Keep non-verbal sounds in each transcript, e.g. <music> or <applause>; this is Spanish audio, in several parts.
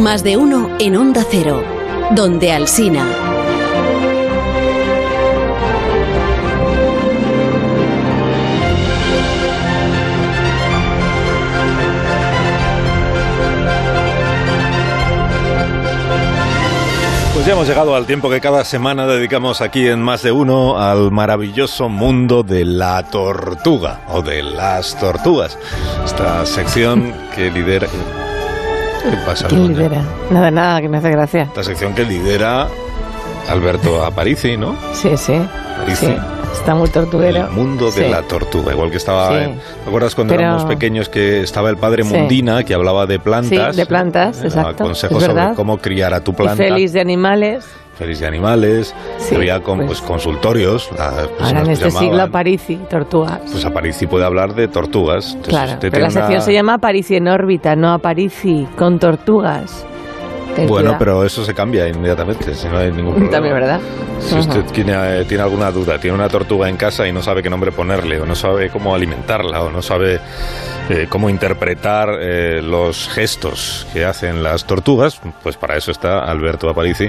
Más de uno en Onda Cero, donde Alsina. Pues ya hemos llegado al tiempo que cada semana dedicamos aquí en Más de Uno al maravilloso mundo de la tortuga o de las tortugas. Esta sección que lidera... ¿Qué pasa? ¿Quién Begoña? lidera? Nada, nada, que me hace gracia. Esta sección que lidera Alberto Aparici, ¿no? Sí, sí. Aparici. sí. Está muy tortuguero. El mundo de Sí. la tortuga, igual que estaba... Sí. en- ¿Te acuerdas cuando Pero- éramos pequeños que estaba el padre Sí. Mundina que hablaba de plantas? Sí, de plantas, Eh, exacto, Consejos sobre cómo criar a tu Y planta. feliz de animales. De animales, Sí, había con, pues- pues, consultorios. Ahora en este siglo. Aparici, tortugas. Pues Aparici puede hablar de tortugas. Entonces, claro, usted pero la sección una- se llama Aparici en órbita, no Aparici con tortugas. Bueno, pero eso se cambia inmediatamente, si no hay ningún problema. También, ¿verdad? Si usted tiene, eh, tiene alguna duda, tiene una tortuga en casa y no sabe qué nombre ponerle, o no sabe cómo alimentarla, o no sabe eh, cómo interpretar eh, los gestos que hacen las tortugas, pues para eso está Alberto Aparici.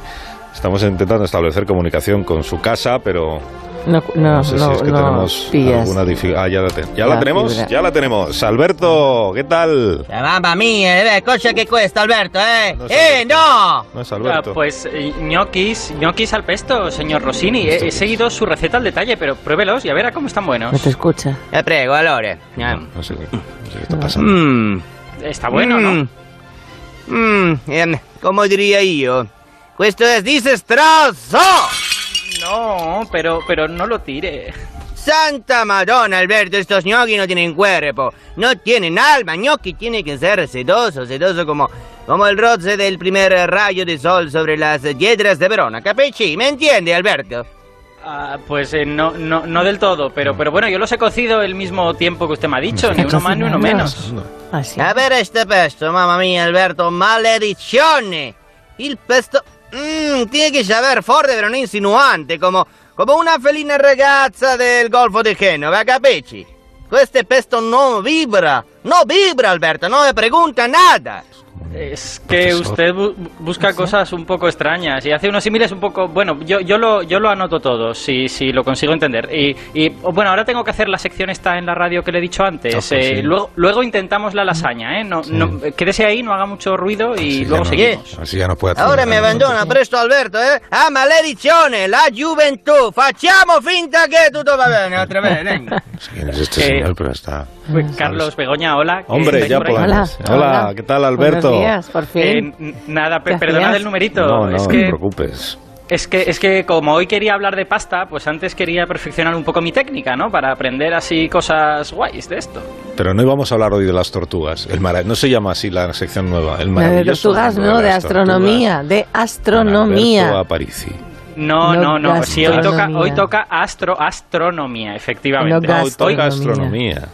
Estamos intentando establecer comunicación con su casa, pero No, no, no sé no, si es que no tenemos pillas. alguna dificultad. Ah, ya la, te- ¿ya la La tenemos, fibra. ya la tenemos. Alberto, ¿qué tal? Eh, Mamma mia, eh, cosa che questa Alberto, eh? No es eh, Alberto. no! No es Ah, Alberto. pues eh, ñoquis, ñoquis al pesto, señor Rossini. He, he seguido su receta al detalle, pero pruébelos y a ver a cómo están buenos. No te escucha. Eh, prego. No sé, qué- no sé qué está pasando. Mm. Está bueno, ¿no? Mm, ehm, come diría questo è disastroso! No, pero, pero no lo tire. Santa Madonna, Alberto, estos gnocchi no tienen cuerpo, no tienen alma, gnocchi tiene que ser sedoso, sedoso como, como el roce del primer rayo de sol sobre las piedras de Verona, capisci? ¿Me entiende, Alberto? Ah, pues eh, no, no, no del todo, pero, pero bueno, yo los he cocido el mismo tiempo que usted me ha dicho, ni uno más ni uno menos. Ah, sí. A ver este pesto, mamma mia, Alberto, maledizione! Il pesto... Mmm, tiene que saber forte pero no insinuante, como, como una felina ragazza del Golfo di Genova, capisci? Questo pesto no vibra, no vibra, Alberto, no me pregunta nada. Es que Profesor. usted bu- busca cosas un poco extrañas y hace unos símiles un poco... Bueno, yo, yo, lo, yo lo anoto todo, si, si lo consigo entender. Y, y, bueno, ahora tengo que hacer la sección esta en la radio que le he dicho antes. Ah, pues Eh, sí. luego, luego intentamos la lasaña, ¿eh? No, no, quédese ahí, no haga mucho ruido y Así luego ya no- seguimos. Así ya no puede hacer Ahora me nada. abandona presto Alberto, eh? Ah, maledizione, la gioventù, facciamo finta che tutto va bene, otra vez, venga. Es este Eh, señor, pero está... Pues, Carlos Begoña, hola. ¿qué Hombre, ya podemos. Hola, Hola, ¿qué tal, Alberto? Buenos días, por fin. Eh, nada, pe- ¿Qué perdonad hacías? el numerito. No, no, es no que... te preocupes. Es que, es que como hoy quería hablar de pasta, pues antes quería perfeccionar un poco mi técnica, ¿no? Para aprender así cosas guays de esto. Pero no íbamos a hablar hoy de las tortugas. El mara- No se llama así la sección nueva. El No, de maravilloso tortugas, no, de astronomía, de astronomía. Aparici. No, No no, no. Sí, hoy toca, hoy toca astro, astronomía, efectivamente. No hoy toca astronomía.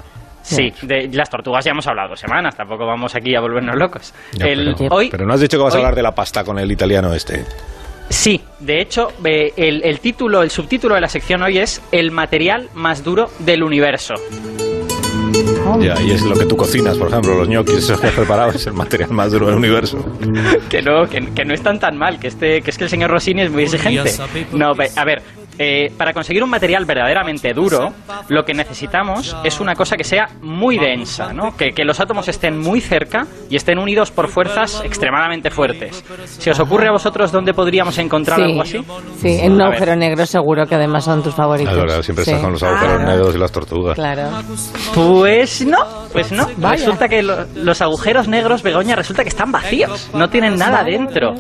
Sí, de las tortugas ya hemos hablado semanas, tampoco vamos aquí a volvernos locos. Ya, El- pero, hoy, pero no has dicho que vas a hoy- hablar de la pasta con el italiano este. Sí, de hecho, eh, el, el título, el subtítulo de la sección hoy es El material más duro del universo. Ya, y es lo que tú cocinas, por ejemplo, los ñoquis esos que has preparado es el material más duro del universo. <laughs> que no, que, que no están tan mal, que este, que es que el señor Rossini es muy exigente. No, a ver, eh, para conseguir un material verdaderamente duro, lo que necesitamos es una cosa que sea muy densa, ¿no? Que, que los átomos estén muy cerca y estén unidos por fuerzas extremadamente fuertes. ¿Se os ocurre a vosotros dónde podríamos encontrar algo así? sí, en un agujero negro seguro que además son tus favoritos. Verdad, siempre Sí. estás con los agujeros negros y las tortugas. Claro. Pues no, pues no. Vaya. Resulta que lo- los agujeros negros, Begoña, resulta que están vacíos. No tienen nada dentro.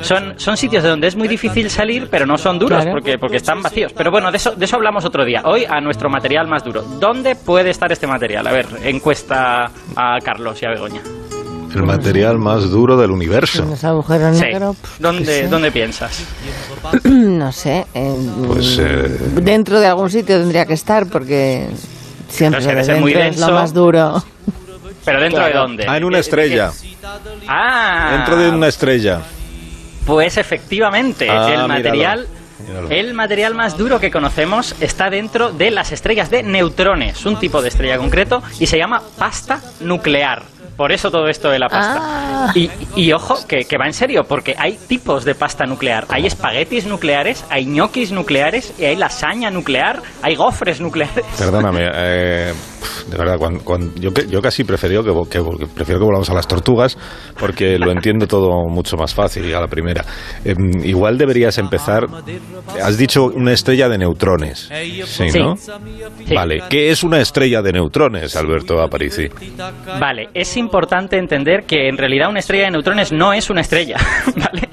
Son, son sitios de donde es muy difícil salir, pero no son duros Claro. porque, porque están vacíos. Pero bueno, de eso, de eso hablamos otro día. Hoy a nuestro material más duro. ¿Dónde puede estar este material? A ver, encuesta a Carlos y a Begoña. El material más duro del universo. Los agujeros Sí. negros. qué ¿Dónde. ¿Dónde piensas? <clears throat> no sé. en- Pues, eh, Dentro de algún sitio tendría que estar porque siempre No sé, muy es lo más duro. ¿Pero dentro de dónde? Ah, en una ¿Qué- estrella. qué- Ah, Dentro de una estrella. Pues efectivamente, Ah, el material, míralo. El material más duro que conocemos está dentro de las estrellas de neutrones, un tipo de estrella concreto, y se llama pasta nuclear. por eso todo esto de la pasta. Ah. Y, y ojo, que, que va en serio, porque hay tipos de pasta nuclear. Hay espaguetis nucleares, hay ñoquis nucleares, y hay lasaña nuclear, hay gofres nucleares. Perdóname, <laughs> eh, de verdad, cuando, cuando- yo, yo casi prefiero que, que prefiero que volvamos a las tortugas porque lo entiendo todo mucho más fácil a la primera. Em, igual deberías empezar. Has dicho una estrella de neutrones. Sí, Sí. ¿no? Sí. Vale, ¿qué es una estrella de neutrones, Alberto Aparici? Vale, es importante entender que en realidad una estrella de neutrones no es una estrella, <laughs> ¿vale?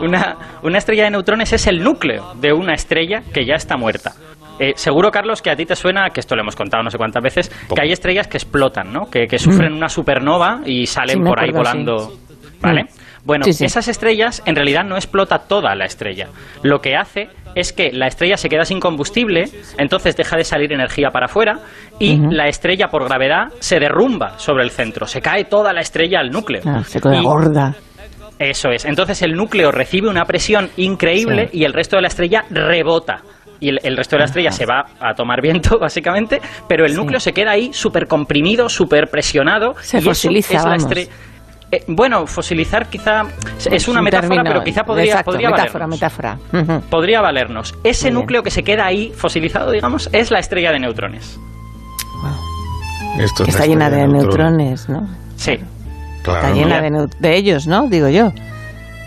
Una, una estrella de neutrones es el núcleo de una estrella que ya está muerta. Eh, seguro, Carlos, que a ti te suena, que esto lo hemos contado no sé cuántas veces, que hay estrellas que explotan, ¿no? Que, que sufren una supernova y salen Sí, por ahí acuerdo, volando. ¿Vale? Mm. Bueno, Sí, sí. esas estrellas en realidad no explota toda la estrella. Lo que hace es que la estrella se queda sin combustible, entonces deja de salir energía para afuera y la estrella por gravedad se derrumba sobre el centro, se cae toda la estrella al núcleo. Ah, se queda Y- gorda. Eso es. Entonces el núcleo recibe una presión increíble Sí. y el resto de la estrella rebota. Y el, el resto de la estrella se va a tomar viento, <laughs> básicamente, pero el núcleo se queda ahí súper comprimido, súper presionado. Se y fosiliza, es la vamos. Eh, bueno, fosilizar quizá es una un metáfora, término- pero quizá podría, exacto, podría metáfora, valernos. metáfora. Podría valernos. Ese Muy bien. núcleo que se queda ahí fosilizado, digamos, es la estrella de neutrones. Esto es Está llena de neutrones, ¿no? Sí. Claro, Está ¿no? llena de ellos, ¿no? Digo yo.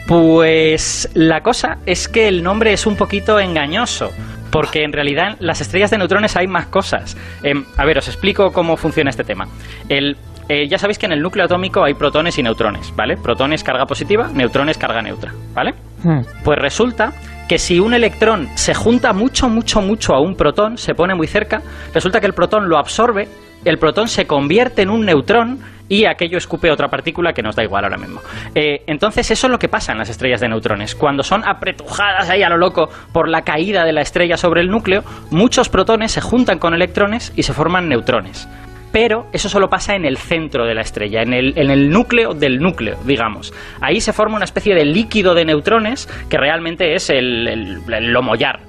Pues la cosa es que el nombre es un poquito engañoso. Porque en realidad en las estrellas de neutrones hay más cosas. Em, a ver, os explico cómo funciona este tema. El, eh, ya sabéis que en el núcleo atómico hay protones y neutrones, ¿vale? Protones carga positiva, neutrones carga neutra, ¿vale? Mm. Pues resulta que si un electrón se junta mucho, mucho, mucho a un protón, se pone muy cerca, resulta que el protón lo absorbe, el protón se convierte en un neutrón y aquello escupe otra partícula que nos da igual ahora mismo. Eh, entonces eso es lo que pasa en las estrellas de neutrones. Cuando son apretujadas ahí a lo loco por la caída de la estrella sobre el núcleo, muchos protones se juntan con electrones y se forman neutrones pero eso solo pasa en el centro de la estrella, en el, en el núcleo del núcleo, digamos. Ahí se forma una especie de líquido de neutrones que realmente es el, el, el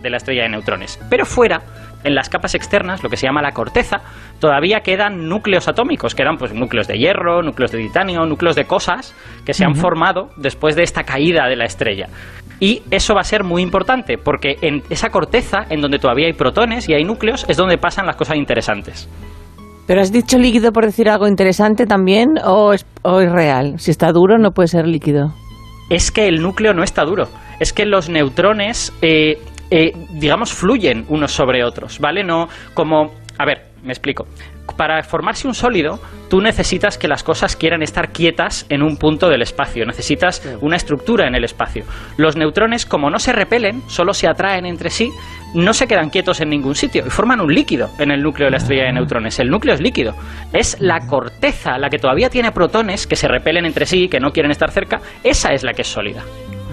de la estrella de neutrones. Pero fuera, en las capas externas, lo que se llama la corteza, todavía quedan núcleos atómicos, quedan pues núcleos de hierro, núcleos de titanio, núcleos de cosas que se han formado después de esta caída de la estrella. Y eso va a ser muy importante, porque en esa corteza, en donde todavía hay protones y hay núcleos, es donde pasan las cosas interesantes. ¿Pero has dicho líquido por decir algo interesante también o es, o es real? Si está duro no puede ser líquido. es que el núcleo no está duro. Es que los neutrones, eh, eh, digamos, fluyen unos sobre otros, ¿vale? No como... A ver, me explico. Para formarse un sólido, tú necesitas que las cosas quieran estar quietas en un punto del espacio. Necesitas una estructura en el espacio. Los neutrones, como no se repelen, solo se atraen entre sí, no se quedan quietos en ningún sitio y forman un líquido en el núcleo de la estrella de neutrones. El núcleo es líquido. Es la corteza, la que todavía tiene protones que se repelen entre sí, que no quieren estar cerca, esa es la que es sólida.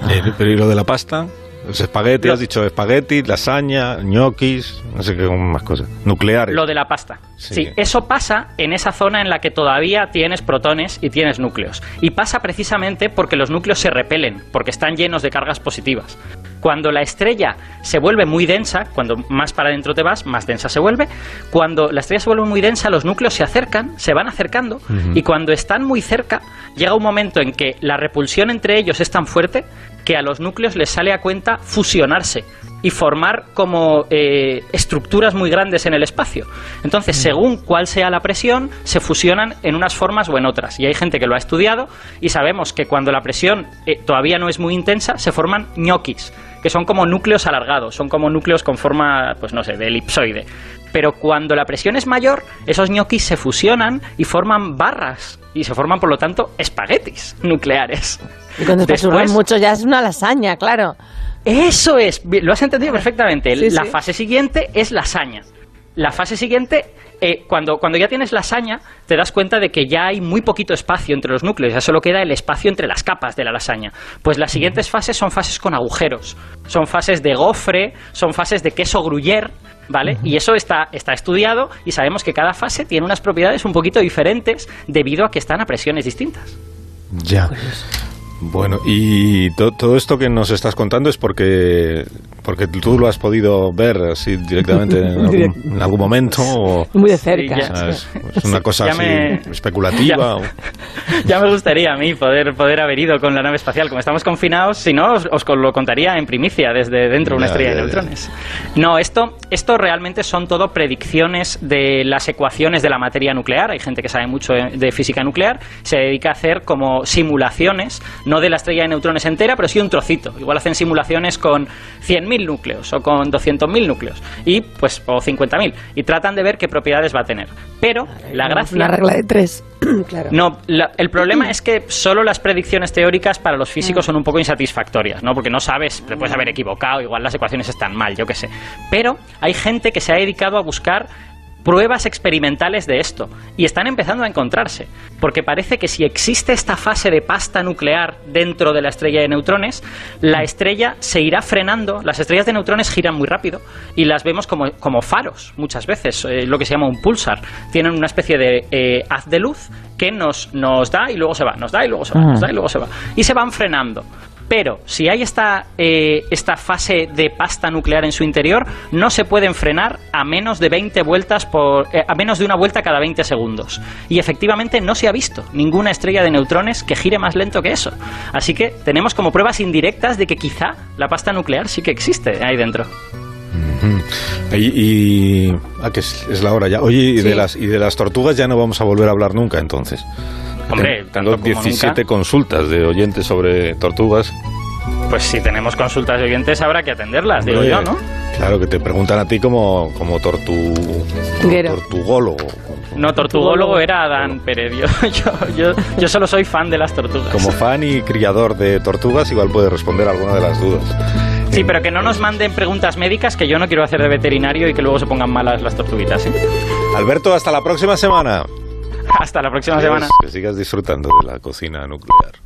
Eh, Pero ¿y lo de la pasta? Los espagueti, Lo- has dicho espagueti, lasaña, ñoquis, no sé qué más cosas. Nucleares. Lo de la pasta. Sí. Sí. eso pasa en esa zona en la que todavía tienes protones y tienes núcleos. Y pasa precisamente porque los núcleos se repelen, porque están llenos de cargas positivas. Cuando la estrella se vuelve muy densa, cuando más para adentro te vas, más densa se vuelve. Cuando la estrella se vuelve muy densa, los núcleos se acercan, se van acercando, y cuando están muy cerca, llega un momento en que la repulsión entre ellos es tan fuerte que a los núcleos les sale a cuenta fusionarse y formar como eh, estructuras muy grandes en el espacio. Entonces, según cuál sea la presión, se fusionan en unas formas o en otras. Y hay gente que lo ha estudiado y sabemos que cuando la presión eh, todavía no es muy intensa, se forman ñoquis, que son como núcleos alargados, son como núcleos con forma, pues no sé, de elipsoide. Pero cuando la presión es mayor, esos ñoquis se fusionan y forman barras. Y se forman, por lo tanto, espaguetis nucleares. Y cuando te Después- mucho ya es una lasaña, claro. Eso es, lo has entendido perfectamente. Sí, la sí. fase siguiente es lasaña. La fase siguiente, eh, cuando, cuando ya tienes lasaña, te das cuenta de que ya hay muy poquito espacio entre los núcleos, ya solo queda el espacio entre las capas de la lasaña. Pues las siguientes fases son fases con agujeros, son fases de gofre, son fases de queso gruyère, ¿vale? Y eso está, está estudiado y sabemos que cada fase tiene unas propiedades un poquito diferentes debido a que están a presiones distintas. Ya. Bueno, y to- todo esto que nos estás contando es porque porque tú lo has podido ver así directamente en <laughs> algún, en algún momento o <laughs> Muy de cerca. Sí, ya. es, es una cosa <laughs> así me- especulativa. Ya. o- Ya me gustaría a mí poder, poder haber ido con la nave espacial. Como estamos confinados, si no, os, os lo contaría en primicia desde dentro de una Ya, estrella ya, de ya. neutrones. No, esto, esto realmente son todo predicciones de las ecuaciones de la materia nuclear. Hay gente que sabe mucho de de física nuclear. Se dedica a hacer como simulaciones, no de la estrella de neutrones entera, pero sí un trocito. Igual hacen simulaciones con 100.000 núcleos o con 200.000 núcleos y pues o 50.000 y tratan de ver qué propiedades va a tener. Pero la gracia Una regla de tres. <clears throat> claro. no, la- el problema <clears throat> es que solo las predicciones teóricas para los físicos son un poco insatisfactorias, ¿no? Porque no sabes, te puedes haber equivocado, igual las ecuaciones están mal, yo qué sé. Pero hay gente que se ha dedicado a buscar pruebas experimentales de esto y están empezando a encontrarse, porque parece que si existe esta fase de pasta nuclear dentro de la estrella de neutrones, la estrella se irá frenando, las estrellas de neutrones giran muy rápido y las vemos como, como faros muchas veces, eh, lo que se llama un pulsar, tienen una especie de eh, haz de luz que nos, nos da y luego se va, nos da y luego se va, nos da y luego se va, y se van frenando. Pero si hay esta, eh, esta fase de pasta nuclear en su interior, no se pueden frenar a menos de 20 vueltas por. eh, a menos de una vuelta cada 20 segundos. Y efectivamente no se ha visto ninguna estrella de neutrones que gire más lento que eso. Así que tenemos como pruebas indirectas de que quizá la pasta nuclear sí que existe ahí dentro. Y, y- ah, que es, es la hora ya. Oye, y de las y de las tortugas ya no vamos a volver a hablar nunca, entonces. Hombre, tanto tengo como 17 nunca. consultas de oyentes sobre tortugas. Pues si tenemos consultas de oyentes habrá que atenderlas, digo Hombre, yo, ¿no? Claro, que te preguntan a ti como, como tortu, Guero. tortugólogo. No, tortugólogo era Adán Pérez. Yo, <laughs> yo, yo, yo solo soy fan de las tortugas. Como fan y criador de tortugas, igual puede responder alguna de las dudas. Sí, pero que no nos manden preguntas médicas que yo no quiero hacer de veterinario y que luego se pongan malas las tortuguitas. ¿eh? Alberto, hasta la próxima semana. Hasta la próxima Adiós, semana. Que sigas disfrutando de la cocina nuclear.